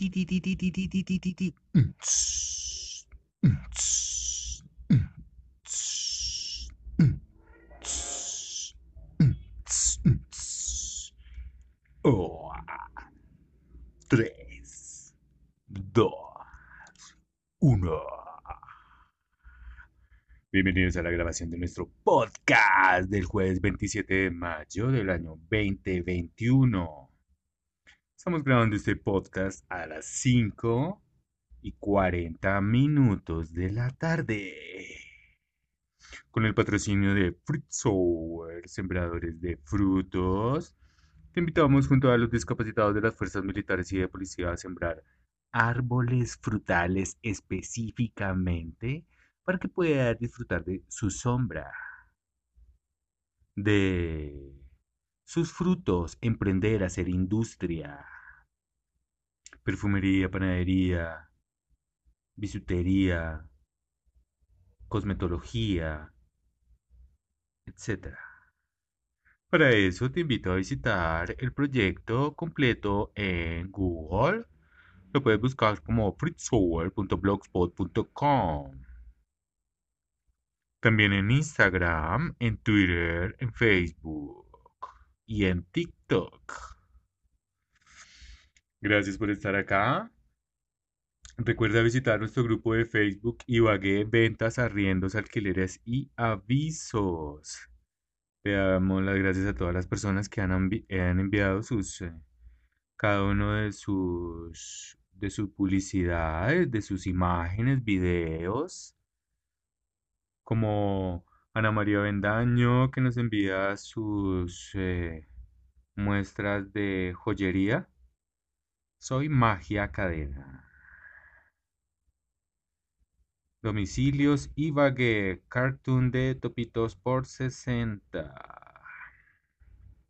ti, ti, ti, ti, ti, ti, ti, ti, ti, ti. Tres, dos, uno. Bienvenidos a la grabación de nuestro podcast del jueves 27 de mayo del año 2021. Estamos grabando este podcast a las 5 y 40 minutos de la tarde. Con el patrocinio de Fruit Sour, sembradores de frutos. Te invitamos junto a los discapacitados de las fuerzas militares y de policía a sembrar árboles frutales específicamente para que puedas disfrutar de su sombra, de sus frutos, emprender, hacer industria, perfumería, panadería, bisutería, cosmetología, etc. Para eso te invito a visitar el proyecto completo en Google. Lo puedes buscar como fruitsower.blogspot.com. También en Instagram, en Twitter, en Facebook y en TikTok. Gracias por estar acá. Recuerda visitar nuestro grupo de Facebook Ibagué Ventas, Arriendos, Alquileres y Avisos. Le damos las gracias a todas las personas que han, han enviado sus eh, cada uno de sus de sus publicidades, de sus imágenes, videos, como Ana María Bendaño que nos envía sus eh, muestras de joyería. Soy Magia Cadena. Domicilios Ibagué, cartoon de Topitos por 60.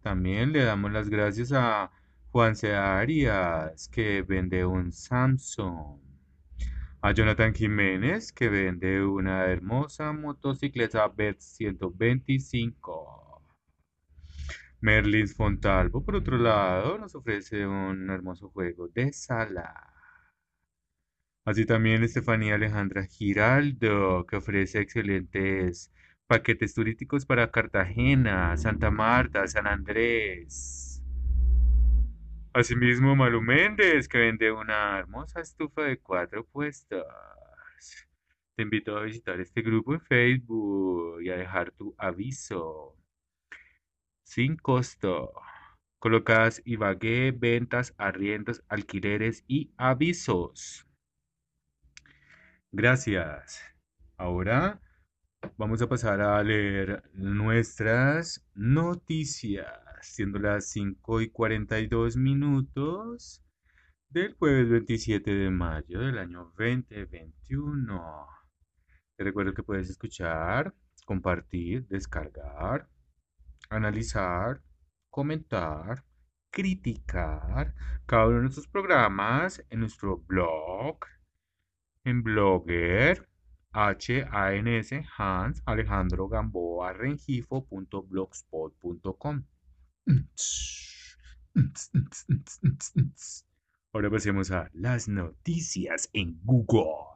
También le damos las gracias a Juan C. Arias, que vende un Samsung. A Jonathan Jiménez, que vende una hermosa motocicleta BET 125. Merlins Fontalvo, por otro lado, nos ofrece un hermoso juego de sala. Así también Estefanía Alejandra Giraldo, que ofrece excelentes paquetes turísticos para Cartagena, Santa Marta, San Andrés. Asimismo, Malu Méndez, que vende una hermosa estufa de cuatro puestos. Te invito a visitar este grupo en Facebook y a dejar tu aviso. Sin costo. Colocas Ibagué, ventas, arriendos, alquileres y avisos. Gracias. Ahora vamos a pasar a leer nuestras noticias, siendo las 5 y 42 minutos del jueves 27 de mayo del año 2021. Te recuerdo que puedes escuchar, compartir, descargar, analizar, comentar, criticar cada uno de nuestros programas en nuestro blog en Blogger, H-A-N-S, Hans Alejandro Gamboa. Ahora pasemos a las noticias en Google.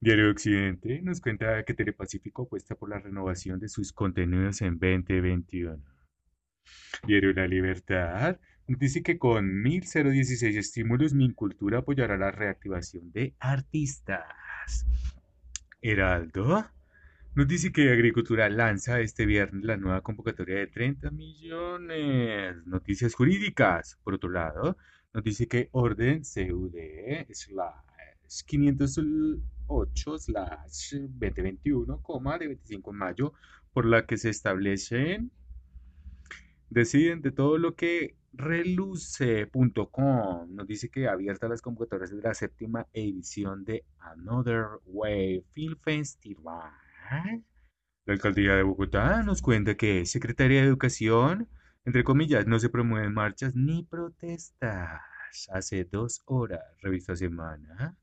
Diario Occidente nos cuenta que Telepacífico apuesta por la renovación de sus contenidos en 2021. Diario La Libertad dice que con 1016 estímulos Mincultura apoyará la reactivación de artistas. Heraldo nos dice que Agricultura lanza este viernes la nueva convocatoria de 30 millones. Noticias jurídicas, por otro lado, nos dice que Orden CUD slash 500 8/2021, de 25 de mayo, por la que se establecen, deciden de todo lo que reluce.com nos dice que abierta las convocatorias de la séptima edición de Another Way Film Festival. La alcaldía de Bogotá nos cuenta que Secretaría de Educación, entre comillas, no se promueven marchas ni protestas. Hace dos horas, revista Semana,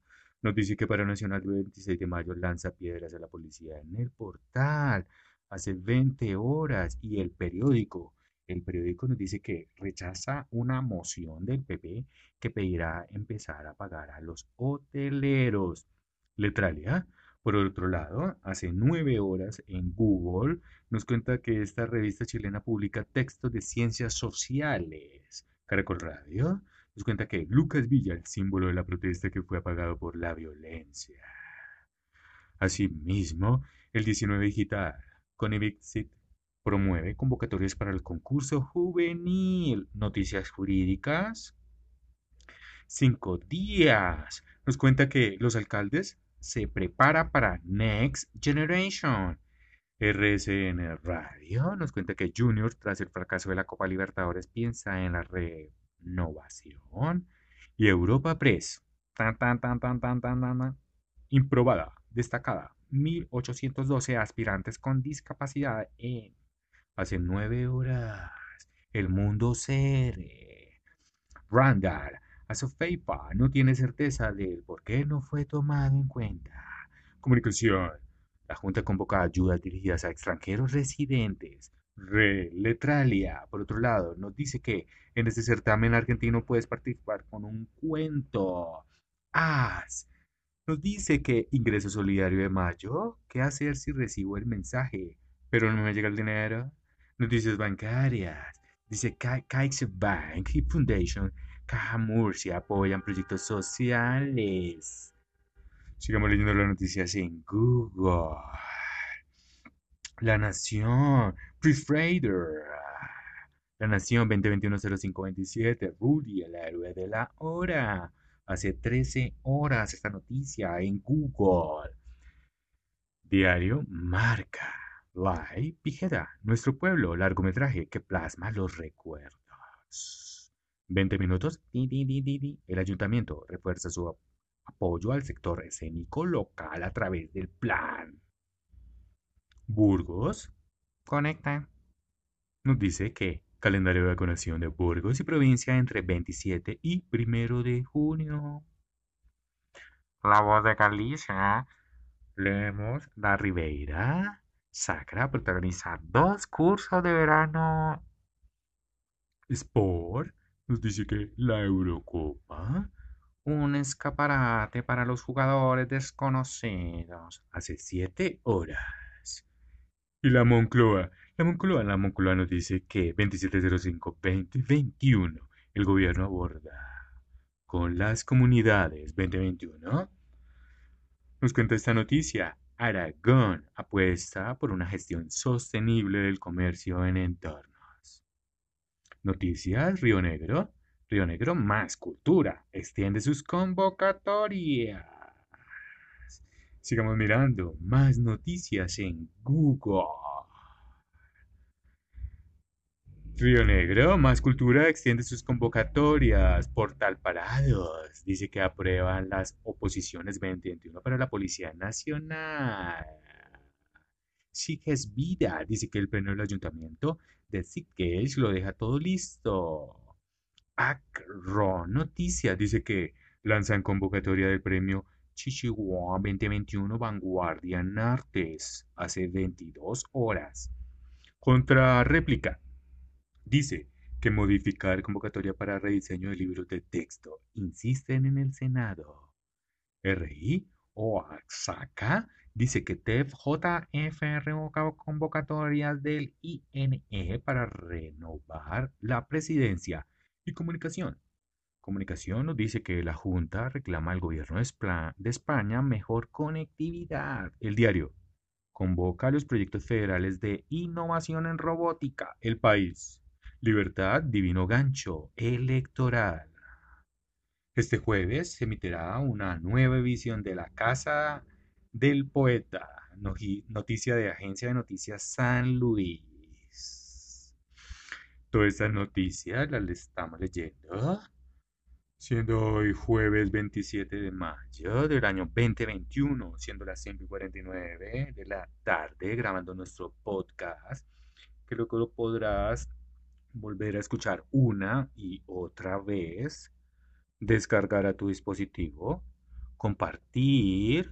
nos dice que para Nacional del 26 de mayo lanza piedras a la policía en el portal. Hace 20 horas y el periódico El periódico nos dice que rechaza una moción del PP que pedirá empezar a pagar a los hoteleros. Letralia, por otro lado, hace nueve horas en Google nos cuenta que esta revista chilena publica textos de ciencias sociales. Caracol Radio nos cuenta que Lucas Villa, el símbolo de la protesta que fue apagado por la violencia. Asimismo, el 19 Digital, con Evixit promueve convocatorias para el concurso juvenil. Noticias jurídicas. Cinco días. Nos cuenta que los alcaldes se preparan para Next Generation. RSN Radio nos cuenta que Junior, tras el fracaso de la Copa Libertadores, piensa en la renovación. Y Europa Press, tan, tan, tan, tan, tan, tan, tan, improbada, destacada, 1812 aspirantes con discapacidad en hace nueve horas. El mundo ser. Randall, a su FEIPA no tiene certeza del por qué no fue tomado en cuenta. Comunicación. La Junta convoca ayudas dirigidas a extranjeros residentes. Letralia, por otro lado, nos dice que en este certamen argentino puedes participar con un cuento. As nos dice que ingreso solidario de mayo. ¿Qué hacer si recibo el mensaje? Pero no me llega el dinero. Noticias bancarias. Dice CaixaBank y Foundation Caja Murcia apoyan proyectos sociales. Sigamos leyendo las noticias en Google. La Nación, Prefrader. La Nación 2021-0527, Rudy, el héroe de la hora hace 13 horas esta noticia en Google. Diario Marca. Live Pijera, nuestro pueblo, largometraje que plasma los recuerdos. 20 minutos. El ayuntamiento refuerza su apoyo al sector escénico local a través del plan. Burgos conecta. Nos dice que Calendario de vacunación de Burgos y provincia entre 27 y 1 de junio. La voz de Galicia. Leemos La Ribeira. Sacra protagoniza dos cursos de verano. Sport nos dice que la Eurocopa. Un escaparate para los jugadores desconocidos. Hace siete horas. Y la Moncloa la Moncloa, la Moncloa nos dice que 2705-2021 el gobierno aborda con las comunidades 2021. Nos cuenta esta noticia. Aragón apuesta por una gestión sostenible del comercio en entornos. Noticias Río Negro. Río Negro más cultura. Extiende sus convocatorias. Sigamos mirando más noticias en Google. Río Negro, Más Cultura extiende sus convocatorias. Portal Parados dice que aprueban las oposiciones 2021 para la Policía Nacional. Siges Vida dice que el pleno del ayuntamiento de Sitges lo deja todo listo. Acro Noticias dice que lanzan convocatoria del premio Chichihuahua 2021 Vanguardia en Artes hace 22 horas. Contra réplica. Dice que modificar convocatoria para rediseño de libros de texto. Insisten en el Senado. RI o AXACA dice que TEF JF convocatorias del INE para renovar la presidencia y comunicación. Comunicación nos dice que la Junta reclama al gobierno de España mejor conectividad. El diario convoca a los proyectos federales de innovación en robótica. El país Libertad, divino gancho electoral. Este jueves se emitirá una nueva edición de La Casa del Poeta, noticia de Agencia de Noticias San Luis. Todas estas noticias las estamos leyendo, siendo hoy jueves 27 de mayo del año 2021, siendo las 5:49 de la tarde, grabando nuestro podcast, que luego lo podrás volver a escuchar una y otra vez, descargar a tu dispositivo, compartir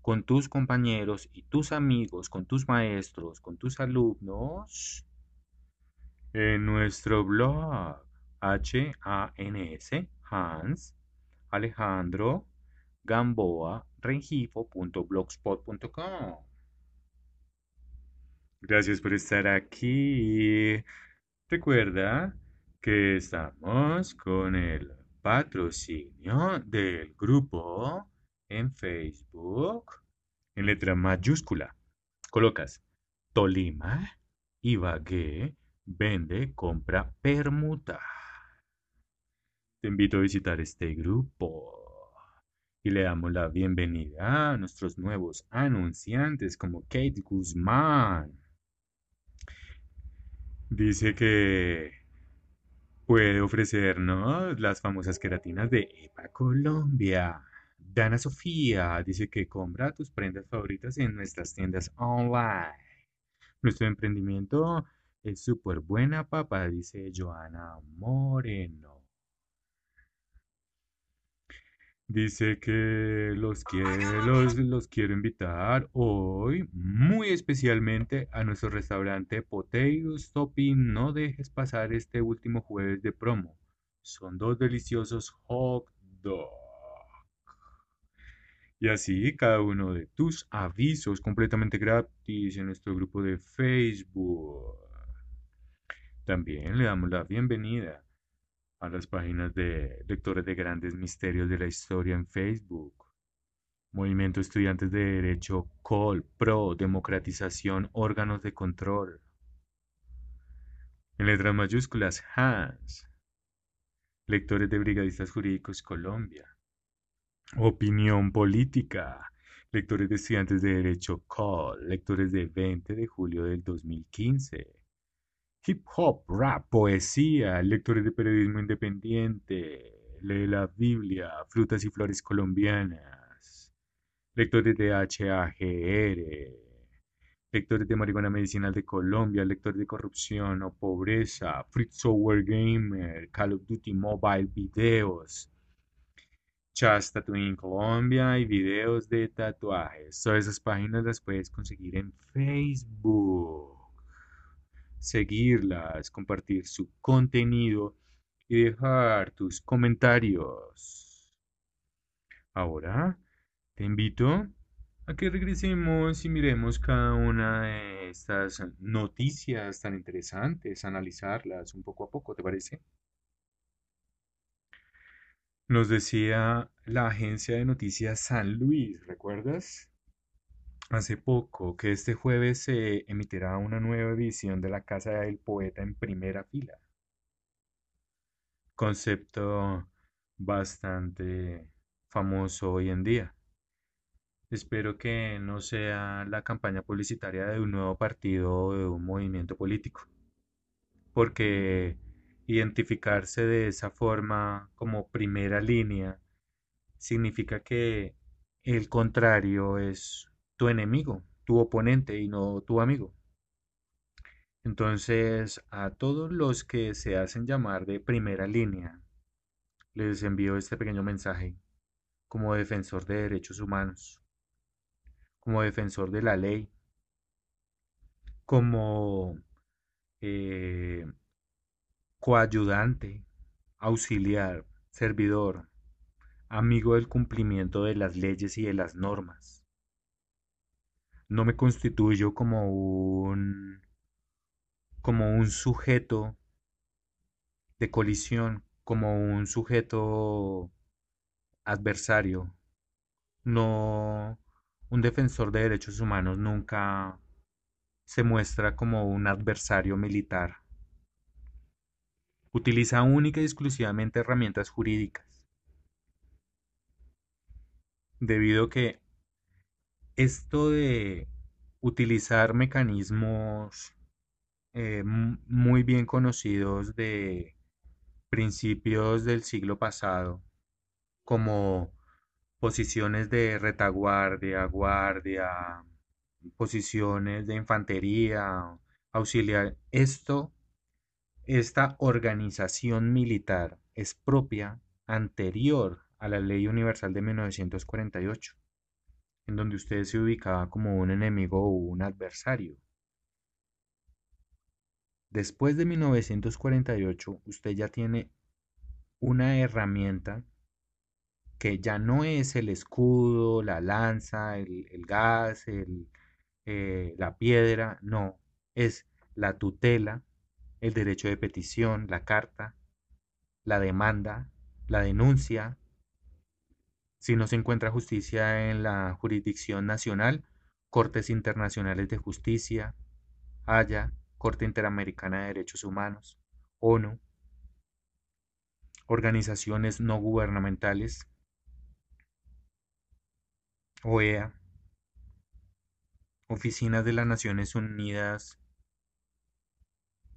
con tus compañeros y tus amigos, con tus maestros, con tus alumnos, en nuestro blog H-A-N-S, Hans Alejandro Gamboa Rengifo.blogspot.com. Gracias por estar aquí. Recuerda que estamos con el patrocinio del grupo en Facebook en letra mayúscula. Colocas Tolima, Ibagué, vende, compra, permuta. Te invito a visitar este grupo y le damos la bienvenida a nuestros nuevos anunciantes como Kate Guzmán. Dice que puede ofrecernos las famosas queratinas de EPA Colombia. Dana Sofía dice que compra tus prendas favoritas en nuestras tiendas online. Nuestro emprendimiento es súper buena, papá, dice Joana Moreno. Dice que los, los, los quiero invitar hoy muy especialmente a nuestro restaurante Potatoes Topping. No dejes pasar este último jueves de promo. Son dos deliciosos hot dogs. Y así cada uno de tus avisos completamente gratis en nuestro grupo de Facebook. También le damos la bienvenida a las páginas de lectores de grandes misterios de la historia en Facebook. Movimiento Estudiantes de Derecho COL, PRO, Democratización, Órganos de Control. En letras mayúsculas, HANS. Lectores de Brigadistas Jurídicos Colombia. Opinión Política. Lectores de Estudiantes de Derecho COL. Lectores de 20 de julio del 2015 hip hop, rap, poesía, lectores de periodismo independiente, lee la Biblia, frutas y flores colombianas, lectores de HAGR, lectores de marihuana medicinal de Colombia, lectores de corrupción o pobreza, Free Software Gamer, Call of Duty Mobile Videos, Chas Tattooing Colombia y videos de tatuajes. Todas esas páginas las puedes conseguir en Facebook seguirlas, compartir su contenido y dejar tus comentarios. Ahora te invito a que regresemos y miremos cada una de estas noticias tan interesantes, analizarlas un poco a poco, ¿te parece? Nos decía la agencia de noticias San Luis, ¿recuerdas? Hace poco que este jueves se emitirá una nueva edición de La Casa del Poeta en primera fila. Concepto bastante famoso hoy en día. Espero que no sea la campaña publicitaria de un nuevo partido o de un movimiento político, porque identificarse de esa forma como primera línea significa que el contrario es tu enemigo, tu oponente y no tu amigo. Entonces, a todos los que se hacen llamar de primera línea, les envío este pequeño mensaje como defensor de derechos humanos, como defensor de la ley, como eh, coayudante, auxiliar, servidor, amigo del cumplimiento de las leyes y de las normas no me constituyo como un como un sujeto de colisión, como un sujeto adversario. No un defensor de derechos humanos nunca se muestra como un adversario militar. Utiliza única y exclusivamente herramientas jurídicas. Debido a que esto de utilizar mecanismos eh, muy bien conocidos de principios del siglo pasado, como posiciones de retaguardia, guardia, posiciones de infantería, auxiliar. Esto, esta organización militar es propia anterior a la Ley Universal de 1948 en donde usted se ubicaba como un enemigo o un adversario. Después de 1948, usted ya tiene una herramienta que ya no es el escudo, la lanza, el, gas, eh, la piedra, no, es la tutela, el derecho de petición, la carta, la demanda, la denuncia. Si no se encuentra justicia en la jurisdicción nacional, Cortes Internacionales de Justicia, Haya, Corte Interamericana de Derechos Humanos, ONU, organizaciones no gubernamentales, OEA, oficinas de las Naciones Unidas,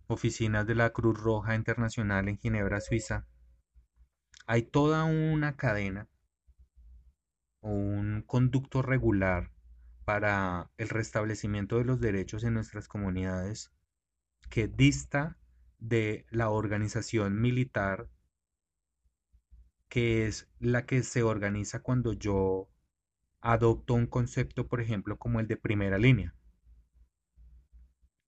oficinas de la Cruz Roja Internacional en Ginebra, Suiza. Hay toda una cadena un conducto regular para el restablecimiento de los derechos en nuestras comunidades que dista de la organización militar que es la que se organiza cuando yo adopto un concepto, por ejemplo, como el de primera línea.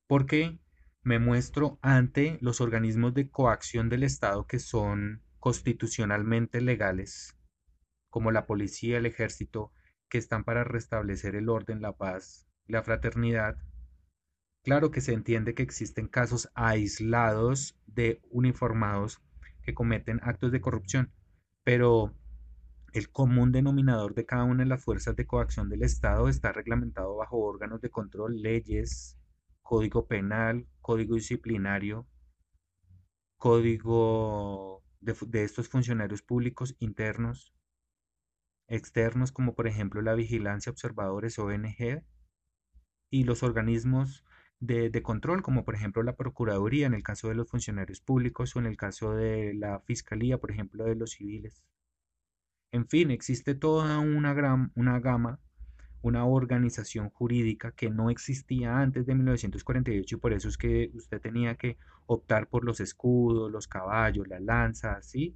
Porque me muestro ante los organismos de coacción del Estado que son constitucionalmente legales, como la policía, el ejército, que están para restablecer el orden, la paz, la fraternidad. Claro que se entiende que existen casos aislados de uniformados que cometen actos de corrupción, pero el común denominador de cada una de las fuerzas de coacción del Estado está reglamentado bajo órganos de control, leyes, código penal, código disciplinario, código de, de, estos funcionarios públicos internos, externos, como por ejemplo la vigilancia, observadores, ONG, y los organismos de, control, como por ejemplo la Procuraduría en el caso de los funcionarios públicos o en el caso de la Fiscalía, por ejemplo, de los civiles. En fin, existe toda una, gran, una gama, una organización jurídica que no existía antes de 1948 y por eso es que usted tenía que optar por los escudos, los caballos, las lanzas, ¿sí?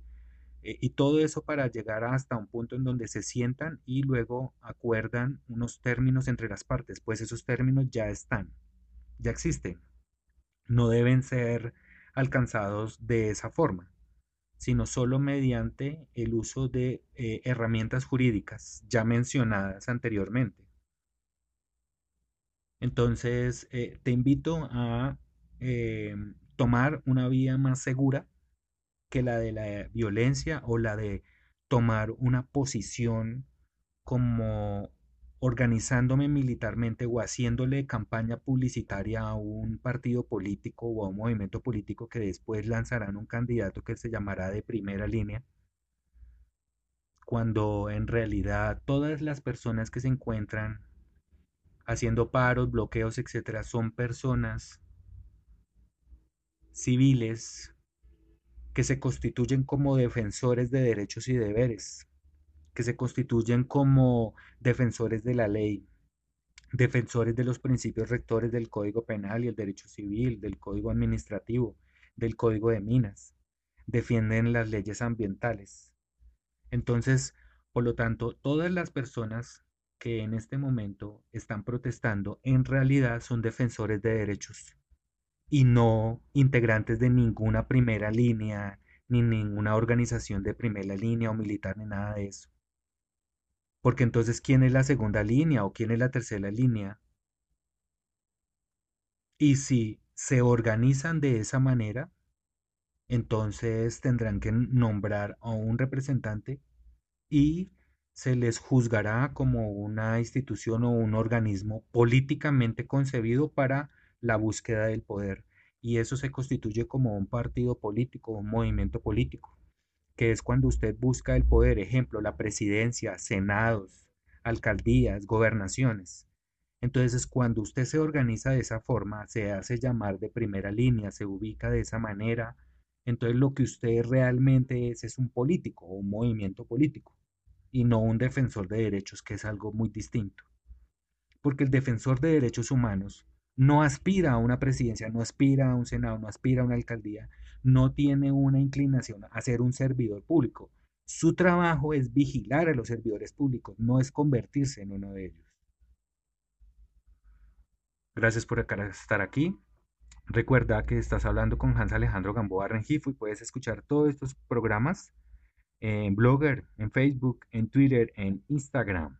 E, y todo eso para llegar hasta un punto en donde se sientan y luego acuerdan unos términos entre las partes, pues esos términos ya están, ya existen, no deben ser alcanzados de esa forma sino solo mediante el uso de eh, herramientas jurídicas ya mencionadas anteriormente. Entonces, eh, te invito a eh, tomar una vía más segura que la de la violencia o la de tomar una posición como organizándome militarmente o haciéndole campaña publicitaria a un partido político o a un movimiento político que después lanzarán un candidato que se llamará de primera línea, cuando en realidad todas las personas que se encuentran haciendo paros, bloqueos, etcétera, son personas civiles que se constituyen como defensores de derechos y deberes, que se constituyen como defensores de la ley, defensores de los principios rectores del Código Penal y el Derecho Civil, del Código Administrativo, del Código de Minas, defienden las leyes ambientales. Entonces, por lo tanto, todas las personas que en este momento están protestando en realidad son defensores de derechos y no integrantes de ninguna primera línea, ni ninguna organización de primera línea o militar, ni nada de eso. Porque entonces, ¿quién es la segunda línea o quién es la tercera línea? Y si se organizan de esa manera, entonces tendrán que nombrar a un representante y se les juzgará como una institución o un organismo políticamente concebido para la búsqueda del poder. Y eso se constituye como un partido político, un movimiento político que es cuando usted busca el poder, ejemplo, la presidencia, senados, alcaldías, gobernaciones. Entonces, cuando usted se organiza de esa forma, se hace llamar de primera línea, se ubica de esa manera, entonces lo que usted realmente es es un político o un movimiento político y no un defensor de derechos, que es algo muy distinto. Porque el defensor de derechos humanos no aspira a una presidencia, no aspira a un senado, no aspira a una alcaldía, no tiene una inclinación a ser un servidor público. Su trabajo es vigilar a los servidores públicos, no es convertirse en uno de ellos. Gracias por estar aquí. Recuerda que estás hablando con Hans Alejandro Gamboa Rengifo y puedes escuchar todos estos programas en Blogger, en Facebook, en Twitter, en Instagram.